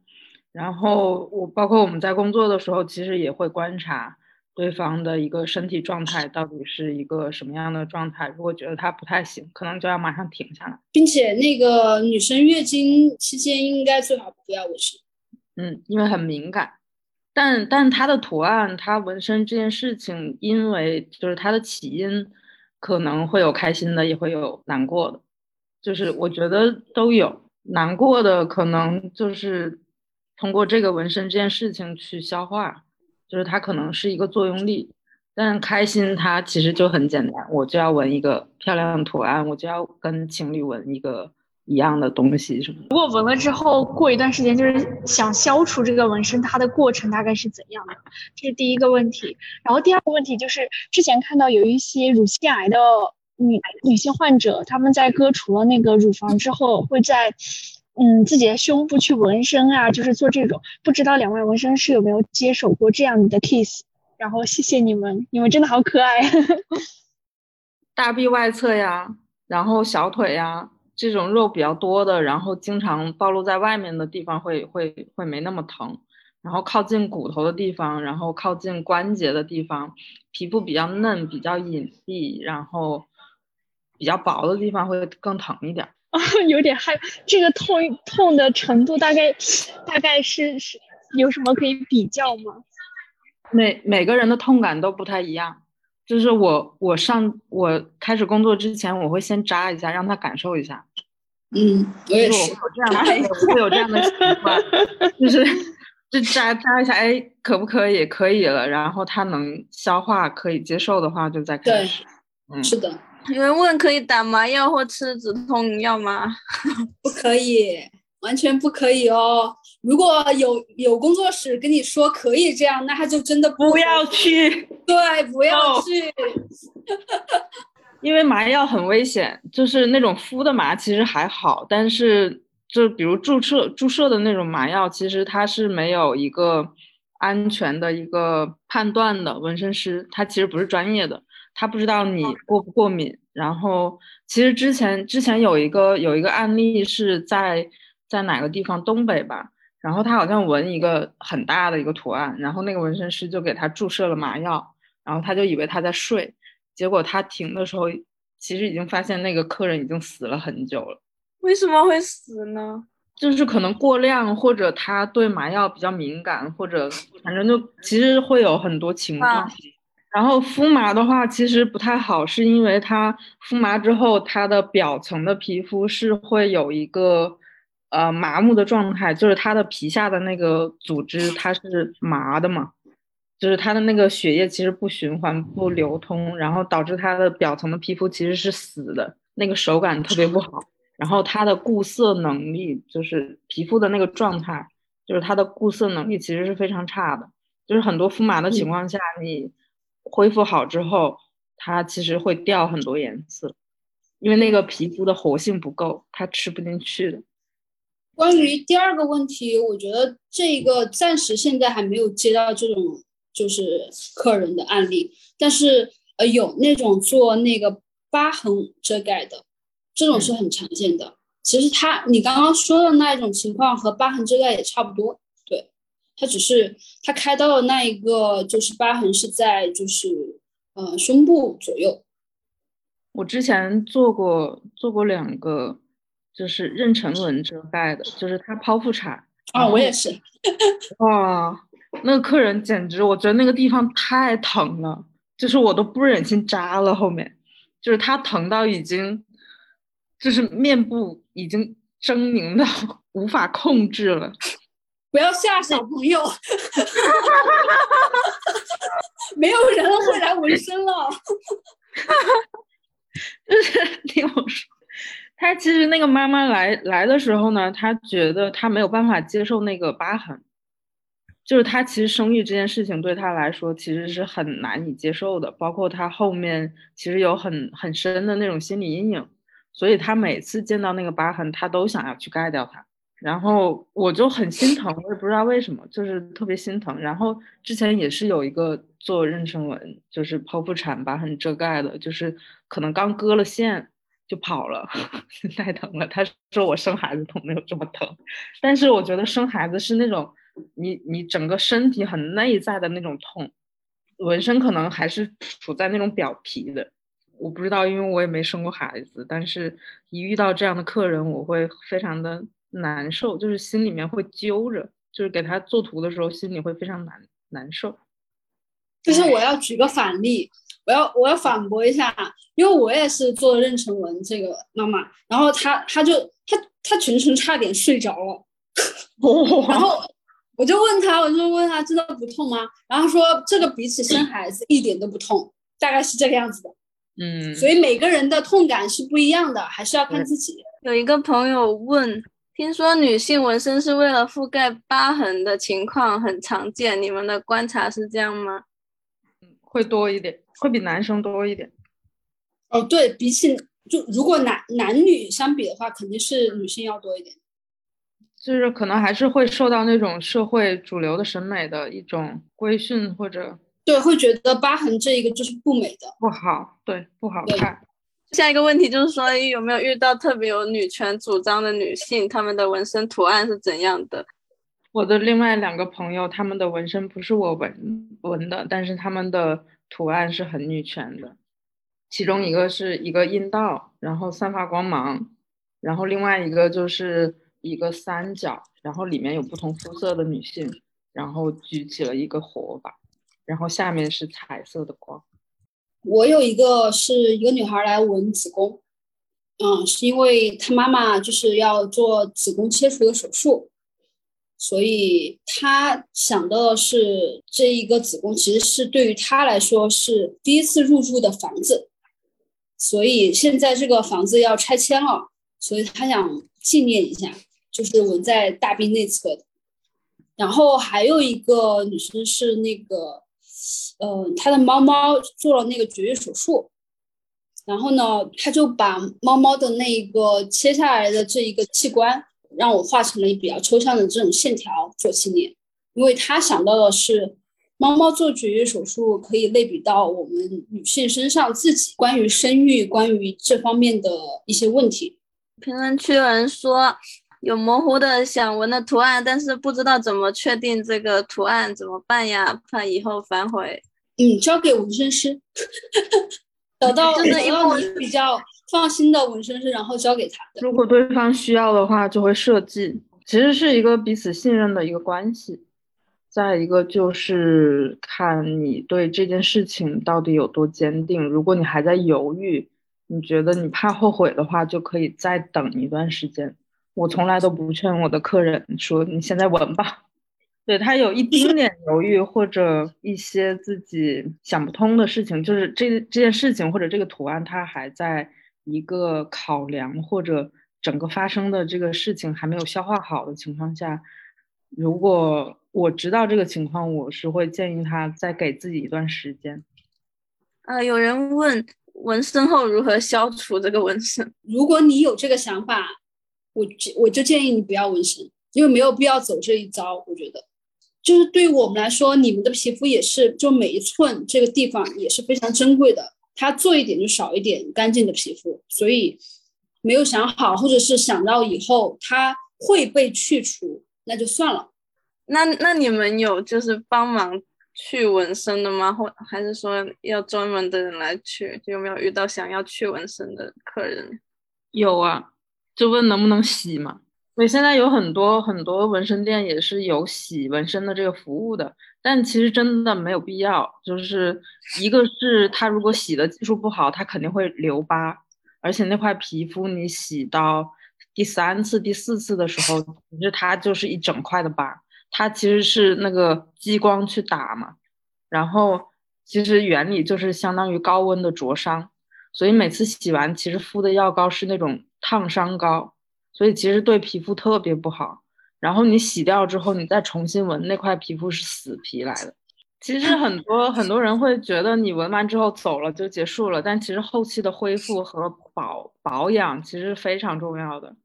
然后我包括我们在工作的时候，其实也会观察对方的一个身体状态到底是一个什么样的状态，如果觉得他不太行，可能就要马上停下来。并且那个女生月经期间应该最好不要纹身，嗯，因为很敏感。但但它的图案，它纹身这件事情，因为就是它的起因，可能会有开心的，也会有难过的，就是我觉得都有。难过的可能就是通过这个纹身这件事情去消化，就是它可能是一个作用力。但开心它其实就很简单，我就要纹一个漂亮的图案，我就要跟情侣纹一个。一样的东西什么？如果纹了之后，过一段时间就是想消除这个纹身，它的过程大概是怎样的？这是第一个问题。然后第二个问题就是，之前看到有一些乳腺癌的女女性患者，他们在割除了那个乳房之后，会在嗯自己的胸部去纹身啊，就是做这种。不知道两位纹身师有没有接手过这样的 case？然后谢谢你们，你们真的好可爱。大臂外侧呀，然后小腿呀。这种肉比较多的，然后经常暴露在外面的地方会会会没那么疼，然后靠近骨头的地方，然后靠近关节的地方，皮肤比较嫩、比较隐蔽，然后比较薄的地方会更疼一点。啊，有点害，这个痛痛的程度大概大概是是有什么可以比较吗？每每个人的痛感都不太一样。就是我，我上我开始工作之前，我会先扎一下，让他感受一下。嗯，我也是。我这样会有这样的习惯，就是就扎扎一下，哎，可不可以？可以了，然后他能消化，可以接受的话，就再开始。嗯，是的。有人问可以打麻药或吃止痛药吗？不可以，完全不可以哦。如果有有工作室跟你说可以这样，那他就真的不要去。对，不要去，因为麻药很危险。就是那种敷的麻其实还好，但是就比如注射注射的那种麻药，其实它是没有一个安全的一个判断的。纹身师他其实不是专业的，他不知道你过不过敏。然后其实之前之前有一个有一个案例是在在哪个地方东北吧。然后他好像纹一个很大的一个图案，然后那个纹身师就给他注射了麻药，然后他就以为他在睡，结果他停的时候，其实已经发现那个客人已经死了很久了。为什么会死呢？就是可能过量，或者他对麻药比较敏感，或者反正就其实会有很多情况。然后敷麻的话，其实不太好，是因为它敷麻之后，它的表层的皮肤是会有一个呃麻木的状态，就是它的皮下的那个组织它是麻的嘛，就是它的那个血液其实不循环不流通，然后导致它的表层的皮肤其实是死的，那个手感特别不好。然后它的固色能力，就是皮肤的那个状态，就是它的固色能力其实是非常差的，就是很多敷麻的情况下你。恢复好之后，它其实会掉很多颜色，因为那个皮肤的活性不够，它吃不进去的。关于第二个问题，我觉得这个暂时现在还没有接到这种就是客人的案例，但是呃有那种做那个疤痕遮盖的，这种是很常见的。其实它你刚刚说的那一种情况和疤痕遮盖也差不多。他只是他开刀的那一个，就是疤痕是在就是呃胸部左右。我之前做过做过两个，就是妊娠纹遮盖的，就是他剖腹产。啊，我也是。哇，那个客人简直，我觉得那个地方太疼了，就是我都不忍心扎了。后面就是他疼到已经，就是面部已经狰狞到无法控制了。不要吓小朋友，没有人会来纹身了。就是听我说，他其实那个妈妈来来的时候呢，她觉得她没有办法接受那个疤痕，就是她其实生育这件事情对她来说其实是很难以接受的，包括她后面其实有很很深的那种心理阴影，所以她每次见到那个疤痕，她都想要去盖掉它。然后我就很心疼，我也不知道为什么，就是特别心疼。然后之前也是有一个做妊娠纹，就是剖腹产把很遮盖的，就是可能刚割了线就跑了，太疼了。他说我生孩子都没有这么疼，但是我觉得生孩子是那种你你整个身体很内在的那种痛，纹身可能还是处在那种表皮的。我不知道，因为我也没生过孩子，但是一遇到这样的客人，我会非常的。难受，就是心里面会揪着，就是给他做图的时候，心里会非常难难受。就是我要举个反例，我要我要反驳一下，因为我也是做妊娠纹这个妈妈，然后她她就她她全程差点睡着了，然后我就问她，我就问她真的不痛吗？然后说这个比起生孩子一点都不痛，大概是这个样子的。嗯，所以每个人的痛感是不一样的，还是要看自己。有一个朋友问。听说女性纹身是为了覆盖疤痕的情况很常见，你们的观察是这样吗？嗯，会多一点，会比男生多一点。哦，对比起就如果男男女相比的话，肯定是女性要多一点。就是可能还是会受到那种社会主流的审美的一种规训，或者对会觉得疤痕这一个就是不美的，不好，对不好看。下一个问题就是说，有没有遇到特别有女权主张的女性？她们的纹身图案是怎样的？我的另外两个朋友，他们的纹身不是我纹纹的，但是他们的图案是很女权的。其中一个是一个阴道，然后散发光芒，然后另外一个就是一个三角，然后里面有不同肤色的女性，然后举起了一个火把，然后下面是彩色的光。我有一个是一个女孩来纹子宫，嗯，是因为她妈妈就是要做子宫切除的手术，所以她想到的是这一个子宫其实是对于她来说是第一次入住的房子，所以现在这个房子要拆迁了，所以她想纪念一下，就是纹在大臂内侧的。然后还有一个女生是那个。呃，他的猫猫做了那个绝育手术，然后呢，他就把猫猫的那个切下来的这一个器官，让我画成了一比较抽象的这种线条做纪念，因为他想到的是，猫猫做绝育手术可以类比到我们女性身上自己关于生育、关于这方面的一些问题。评论区有人说，有模糊的想纹的图案，但是不知道怎么确定这个图案怎么办呀？怕以后反悔。嗯，交给纹身师，找到就是一个你比较放心的纹身师，然后交给他的。如果对方需要的话，就会设计。其实是一个彼此信任的一个关系。再一个就是看你对这件事情到底有多坚定。如果你还在犹豫，你觉得你怕后悔的话，就可以再等一段时间。我从来都不劝我的客人说你现在纹吧。对他有一丁点犹豫或者一些自己想不通的事情，就是这这件事情或者这个图案，它还在一个考量或者整个发生的这个事情还没有消化好的情况下，如果我知道这个情况，我是会建议他再给自己一段时间。呃，有人问纹身后如何消除这个纹身？如果你有这个想法，我我就建议你不要纹身，因为没有必要走这一招。我觉得，就是对于我们来说，你们的皮肤也是，就每一寸这个地方也是非常珍贵的，它做一点就少一点干净的皮肤，所以没有想好，或者是想到以后它会被去除，那就算了。那那你们有就是帮忙去纹身的吗？或还是说要专门的人来去？有没有遇到想要去纹身的客人？有啊，就问能不能洗嘛。所以现在有很多很多纹身店也是有洗纹身的这个服务的，但其实真的没有必要。就是一个是他如果洗的技术不好，他肯定会留疤，而且那块皮肤你洗到第三次、第四次的时候，其实它就是一整块的疤。它其实是那个激光去打嘛，然后其实原理就是相当于高温的灼伤，所以每次洗完其实敷的药膏是那种烫伤膏，所以其实对皮肤特别不好。然后你洗掉之后，你再重新纹那块皮肤是死皮来的。其实很多很多人会觉得你纹完之后走了就结束了，但其实后期的恢复和保保养其实非常重要的，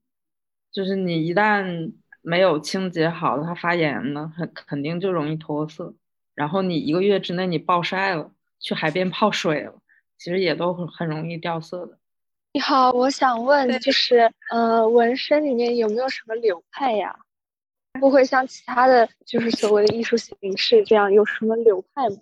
就是你一旦。没有清洁好，它发炎了，很肯定就容易脱色。然后你一个月之内你暴晒了，去海边泡水了，其实也都很很容易掉色的。你好，我想问，就是呃，纹身里面有没有什么流派呀？不会像其他的就是所谓的艺术形式这样有什么流派吗？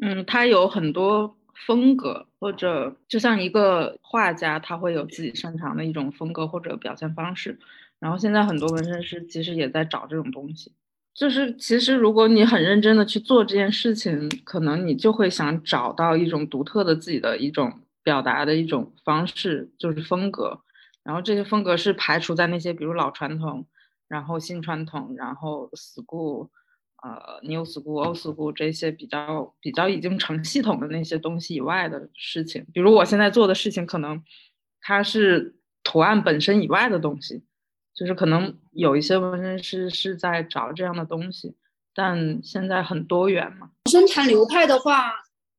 嗯，它有很多风格，或者就像一个画家，他会有自己擅长的一种风格或者表现方式。然后现在很多纹身师其实也在找这种东西，就是其实如果你很认真的去做这件事情，可能你就会想找到一种独特的自己的一种表达的一种方式，就是风格。然后这些风格是排除在那些比如老传统，然后新传统，然后 school，呃 new school old school 这些比较比较已经成系统的那些东西以外的事情。比如我现在做的事情，可能它是图案本身以外的东西。就是可能有一些纹身师是在找这样的东西，但现在很多元嘛。纹身谈流派的话，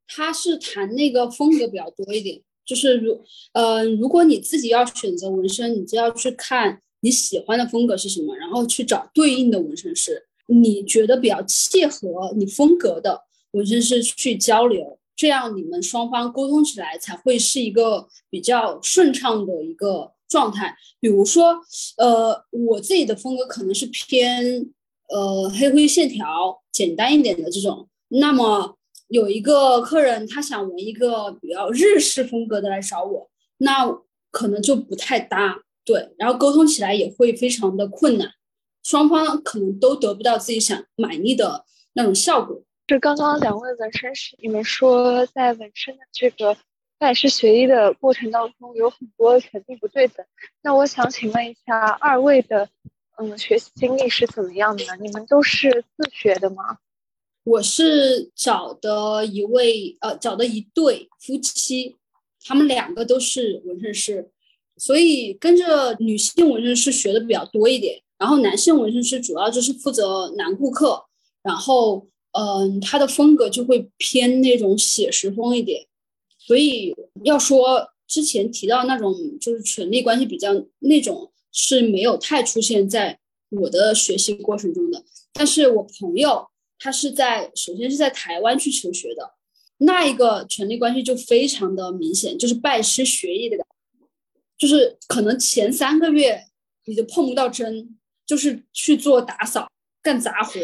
他是谈那个风格比较多一点。就是如呃，如果你自己要选择纹身，你就要去看你喜欢的风格是什么，然后去找对应的纹身师，你觉得比较契合你风格的纹身师去交流，这样你们双方沟通起来才会是一个比较顺畅的一个。状态，比如说，呃，我自己的风格可能是偏呃黑灰线条、简单一点的这种。那么有一个客人他想纹一个比较日式风格的来找我，那可能就不太搭，对，然后沟通起来也会非常的困难，双方可能都得不到自己想满意的那种效果。就刚刚两位纹身师，你们说在纹身的这个。拜师学艺的过程当中，有很多肯定不对等。那我想请问一下，二位的嗯学习经历是怎么样的呢？你们都是自学的吗？我是找的一位呃，找的一对夫妻，他们两个都是纹身师，所以跟着女性纹身师学的比较多一点。然后男性纹身师主要就是负责男顾客，然后嗯，他的风格就会偏那种写实风一点。所以要说之前提到那种就是权力关系比较那种是没有太出现在我的学习过程中的，但是我朋友他是在首先是在台湾去求学的，那一个权力关系就非常的明显，就是拜师学艺的，就是可能前三个月你就碰不到针，就是去做打扫、干杂活。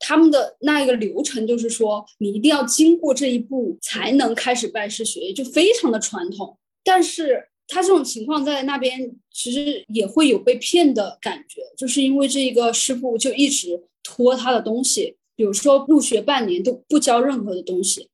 他们的那一个流程就是说，你一定要经过这一步才能开始拜师学艺，就非常的传统。但是他这种情况在那边其实也会有被骗的感觉，就是因为这一个师傅就一直拖他的东西，比如说入学半年都不教任何的东西，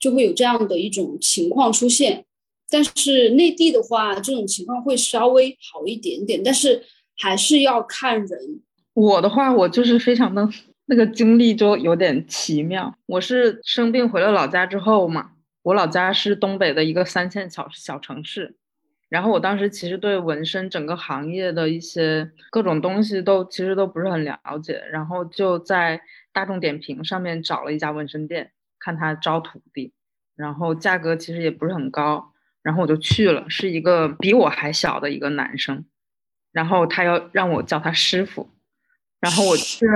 就会有这样的一种情况出现。但是内地的话，这种情况会稍微好一点点，但是还是要看人。我的话，我就是非常的那个经历就有点奇妙。我是生病回了老家之后嘛，我老家是东北的一个三线小小城市，然后我当时其实对纹身整个行业的一些各种东西都其实都不是很了解，然后就在大众点评上面找了一家纹身店，看他招徒弟，然后价格其实也不是很高。然后我就去了，是一个比我还小的一个男生，然后他要让我叫他师傅，然后我 去，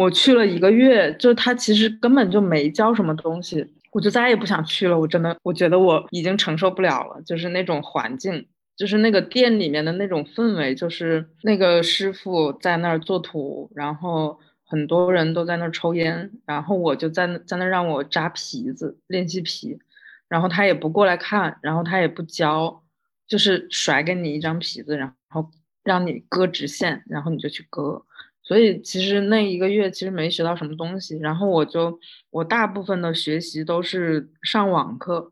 我去了一个月，就他其实根本就没教什么东西，我就再也不想去了。我真的，我觉得我已经承受不了了，就是那种环境，就是那个店里面的那种氛围，就是那个师傅在那儿做图，然后很多人都在那儿抽烟，然后我就在在那儿让我扎皮子练习皮。然后他也不过来看，然后他也不教，就是甩给你一张皮子，然后让你割直线，然后你就去割。所以其实那一个月其实没学到什么东西。然后我就我大部分的学习都是上网课，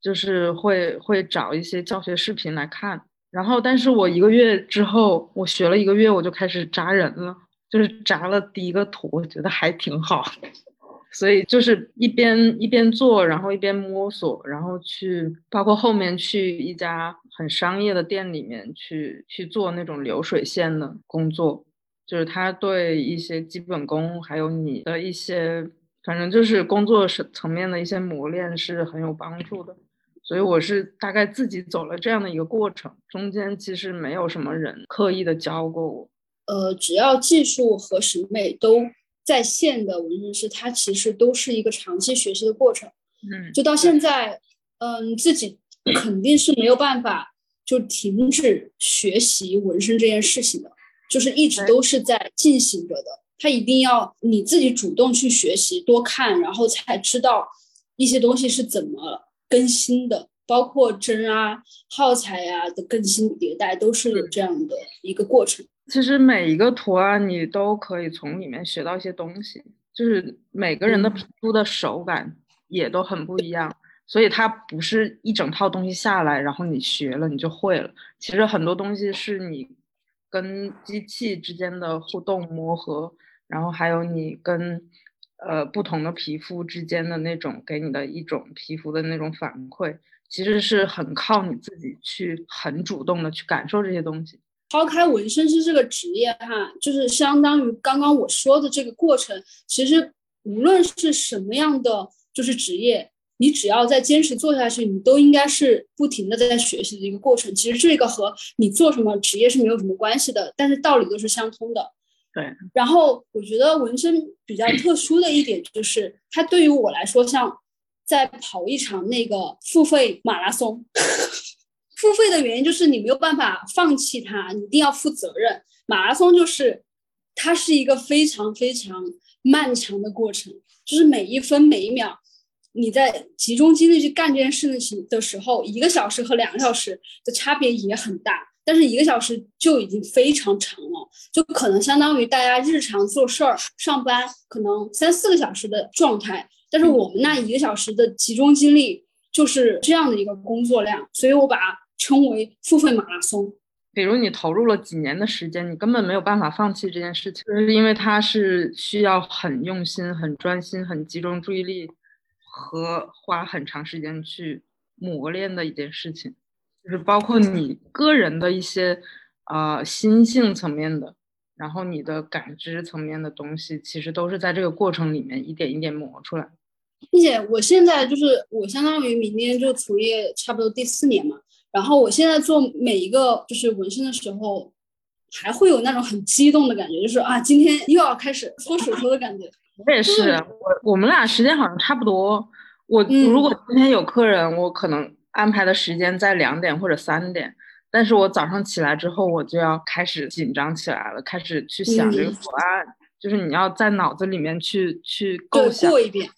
就是会会找一些教学视频来看。然后但是我一个月之后，我学了一个月，我就开始扎人了，就是扎了第一个图，我觉得还挺好。所以就是一边一边做，然后一边摸索，然后去包括后面去一家很商业的店里面去去做那种流水线的工作，就是他对一些基本功，还有你的一些，反正就是工作层层面的一些磨练是很有帮助的。所以我是大概自己走了这样的一个过程，中间其实没有什么人刻意的教过我。呃，只要技术和审美都。在线的纹身师，他其实都是一个长期学习的过程。嗯，就到现在，嗯，自己肯定是没有办法就停止学习纹身这件事情的，就是一直都是在进行着的。它一定要你自己主动去学习，多看，然后才知道一些东西是怎么更新的，包括针啊、耗材呀的更新迭代，都是有这样的一个过程。其实每一个图案你都可以从里面学到一些东西，就是每个人的皮肤的手感也都很不一样，所以它不是一整套东西下来，然后你学了你就会了。其实很多东西是你跟机器之间的互动磨合，然后还有你跟呃不同的皮肤之间的那种给你的一种皮肤的那种反馈，其实是很靠你自己去很主动的去感受这些东西。抛开纹身师这个职业哈，就是相当于刚刚我说的这个过程。其实无论是什么样的就是职业，你只要在坚持做下去，你都应该是不停的在学习的一个过程。其实这个和你做什么职业是没有什么关系的，但是道理都是相通的。对。然后我觉得纹身比较特殊的一点就是，它对于我来说像在跑一场那个付费马拉松。付费的原因就是你没有办法放弃它，你一定要负责任。马拉松就是，它是一个非常非常漫长的过程，就是每一分每一秒，你在集中精力去干这件事情的时候，一个小时和两个小时的差别也很大，但是一个小时就已经非常长了，就可能相当于大家日常做事儿、上班可能三四个小时的状态，但是我们那一个小时的集中精力就是这样的一个工作量，所以我把它。称为付费马拉松，比如你投入了几年的时间，你根本没有办法放弃这件事情，是因为它是需要很用心、很专心、很集中注意力和花很长时间去磨练的一件事情，就是包括你个人的一些呃心性层面的，然后你的感知层面的东西，其实都是在这个过程里面一点一点磨出来。并且我现在就是我相当于明年就从业差不多第四年嘛。然后我现在做每一个就是纹身的时候，还会有那种很激动的感觉，就是啊，今天又要开始搓手手的感觉。我也是，我我们俩时间好像差不多。我如果今天有客人，我可能安排的时间在两点或者三点，但是我早上起来之后，我就要开始紧张起来了，开始去想这个图案，就是你要在脑子里面去去构想过一遍，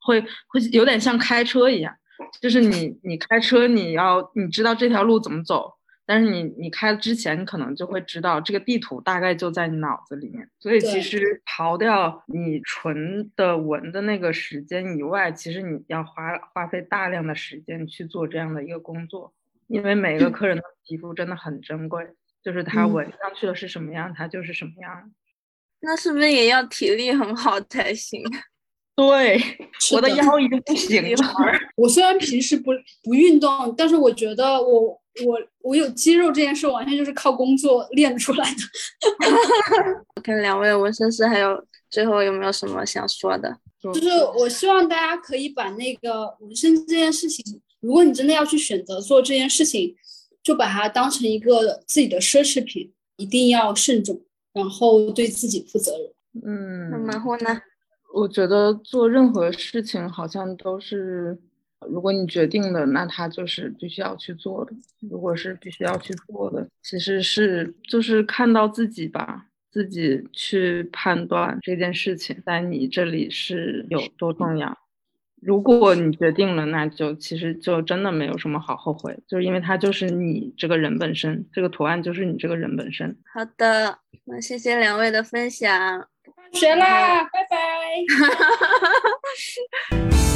会会有点像开车一样，就是你你开车你要你知道这条路怎么走。但是你你开之前，你可能就会知道这个地图大概就在你脑子里面，所以其实刨掉你纯的闻的那个时间以外，其实你要花花费大量的时间去做这样的一个工作，因为每个客人的皮肤真的很珍贵，就是他闻上去的是什么样，他就是什么样。那是不是也要体力很好才行？对，我的腰已经不行了。我虽然平时不不运动，但是我觉得我。我我有肌肉这件事，完全就是靠工作练出来的。我看两位纹身师还有最后有没有什么想说的？就是我希望大家可以把那个纹身这件事情，如果你真的要去选择做这件事情，就把它当成一个自己的奢侈品，一定要慎重，然后对自己负责任。嗯，那马虎呢？我觉得做任何事情好像都是。如果你决定了，那他就是必须要去做的。如果是必须要去做的，其实是就是看到自己吧，自己去判断这件事情在你这里是有多重要。如果你决定了，那就其实就真的没有什么好后悔，就是因为它就是你这个人本身，这个图案就是你这个人本身。好的，那谢谢两位的分享，学啦，拜拜。